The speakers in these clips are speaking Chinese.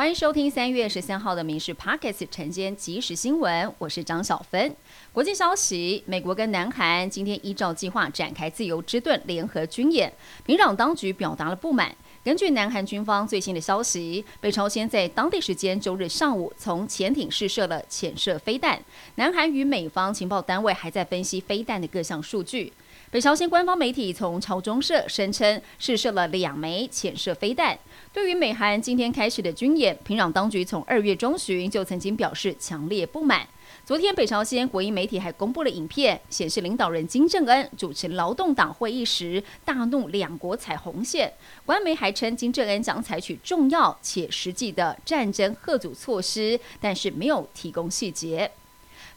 欢迎收听三月十三号的《民事 Pockets》晨间即时新闻，我是张小芬。国际消息：美国跟南韩今天依照计划展开自由之盾联合军演，平壤当局表达了不满。根据南韩军方最新的消息，北朝鲜在当地时间周日上午从潜艇试射了潜射飞弹。南韩与美方情报单位还在分析飞弹的各项数据。北朝鲜官方媒体从朝中社声称试射了两枚潜射飞弹。对于美韩今天开始的军演，平壤当局从二月中旬就曾经表示强烈不满。昨天，北朝鲜国营媒体还公布了影片，显示领导人金正恩主持劳动党会议时大怒两国踩红线。官媒还称金正恩将采取重要且实际的战争贺阻措施，但是没有提供细节。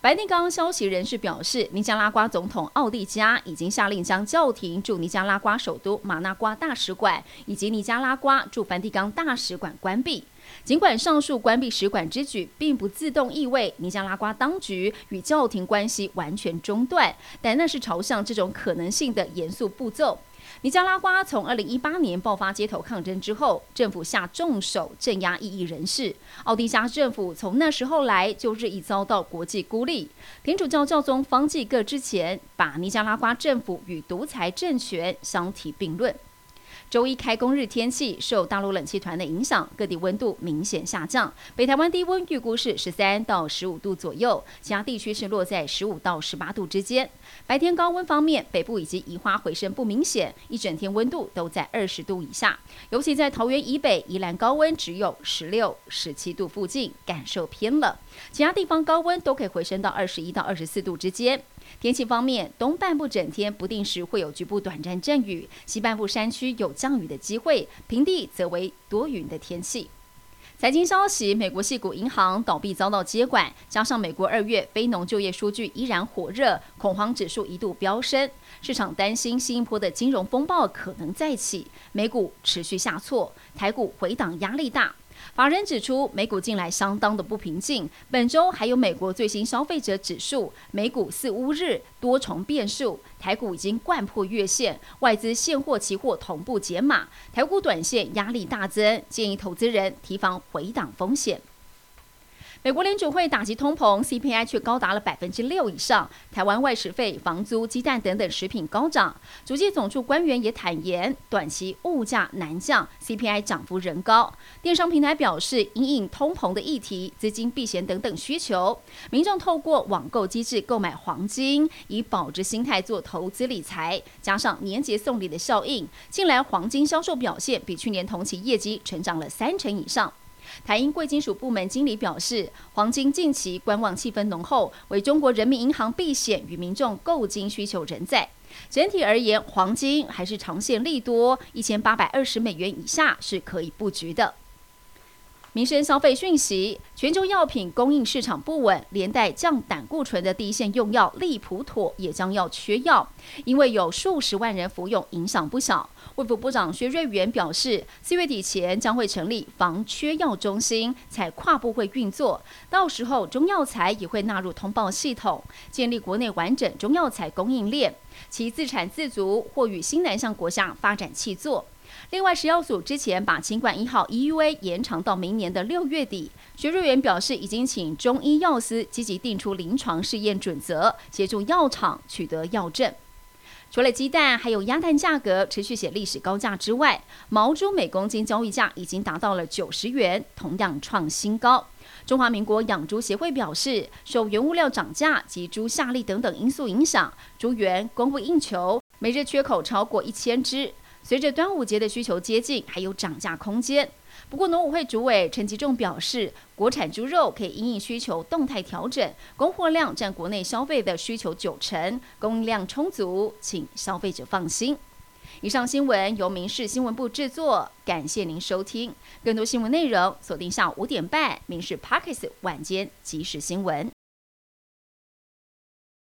梵蒂冈消息人士表示，尼加拉瓜总统奥蒂加已经下令将叫停驻尼加拉瓜首都马纳瓜大使馆以及尼加拉瓜驻梵蒂冈大使馆关闭。尽管上述关闭使馆之举并不自动意味尼加拉瓜当局与教廷关系完全中断，但那是朝向这种可能性的严肃步骤。尼加拉瓜从二零一八年爆发街头抗争之后，政府下重手镇压异议人士。奥迪加政府从那时候来就日益遭到国际孤立。天主教教宗方济各之前把尼加拉瓜政府与独裁政权相提并论。周一开工日天气受大陆冷气团的影响，各地温度明显下降。北台湾低温预估是十三到十五度左右，其他地区是落在十五到十八度之间。白天高温方面，北部以及宜花回升不明显，一整天温度都在二十度以下。尤其在桃园以北、宜兰高温只有十六、十七度附近，感受偏冷。其他地方高温都可以回升到二十一到二十四度之间。天气方面，东半部整天不定时会有局部短暂阵雨，西半部山区有降雨的机会，平地则为多云的天气。财经消息：美国系股银行倒闭遭到接管，加上美国二月非农就业数据依然火热，恐慌指数一度飙升，市场担心新一波的金融风暴可能再起，美股持续下挫，台股回档压力大。法人指出，美股近来相当的不平静。本周还有美国最新消费者指数，美股四乌日多重变数，台股已经贯破月线，外资现货、期货同步解码，台股短线压力大增，建议投资人提防回档风险。美国联储会打击通膨，CPI 却高达了百分之六以上。台湾外食费、房租、鸡蛋等等食品高涨。主计总处官员也坦言，短期物价难降，CPI 涨幅仍高。电商平台表示，因应通膨的议题、资金避险等等需求，民众透过网购机制购买黄金，以保值心态做投资理财。加上年节送礼的效应，近来黄金销售表现比去年同期业绩成长了三成以上。台英贵金属部门经理表示，黄金近期观望气氛浓厚，为中国人民银行避险与民众购金需求仍在。整体而言，黄金还是长线利多，一千八百二十美元以下是可以布局的。民生消费讯息：全球药品供应市场不稳，连带降胆固醇的第一线用药利普妥也将要缺药，因为有数十万人服用，影响不小。卫福部长薛瑞元表示，四月底前将会成立防缺药中心，采跨部会运作，到时候中药材也会纳入通报系统，建立国内完整中药材供应链，其自产自足或与新南向国家发展契作。另外，食药署之前把清冠一号 EUA 延长到明年的六月底。学瑞员表示，已经请中医药司积极定出临床试验准则，协助药厂取得药证。除了鸡蛋，还有鸭蛋价格持续写历史高价之外，毛猪每公斤交易价已经达到了九十元，同样创新高。中华民国养猪协会表示，受原物料涨价及猪下力等等因素影响，猪源供不应求，每日缺口超过一千只。随着端午节的需求接近，还有涨价空间。不过，农委会主委陈吉仲表示，国产猪肉可以因应需求动态调整，供货量占国内消费的需求九成，供应量充足，请消费者放心。以上新闻由民事新闻部制作，感谢您收听。更多新闻内容锁定下午五点半《民事 Parkes 晚间即时新闻》。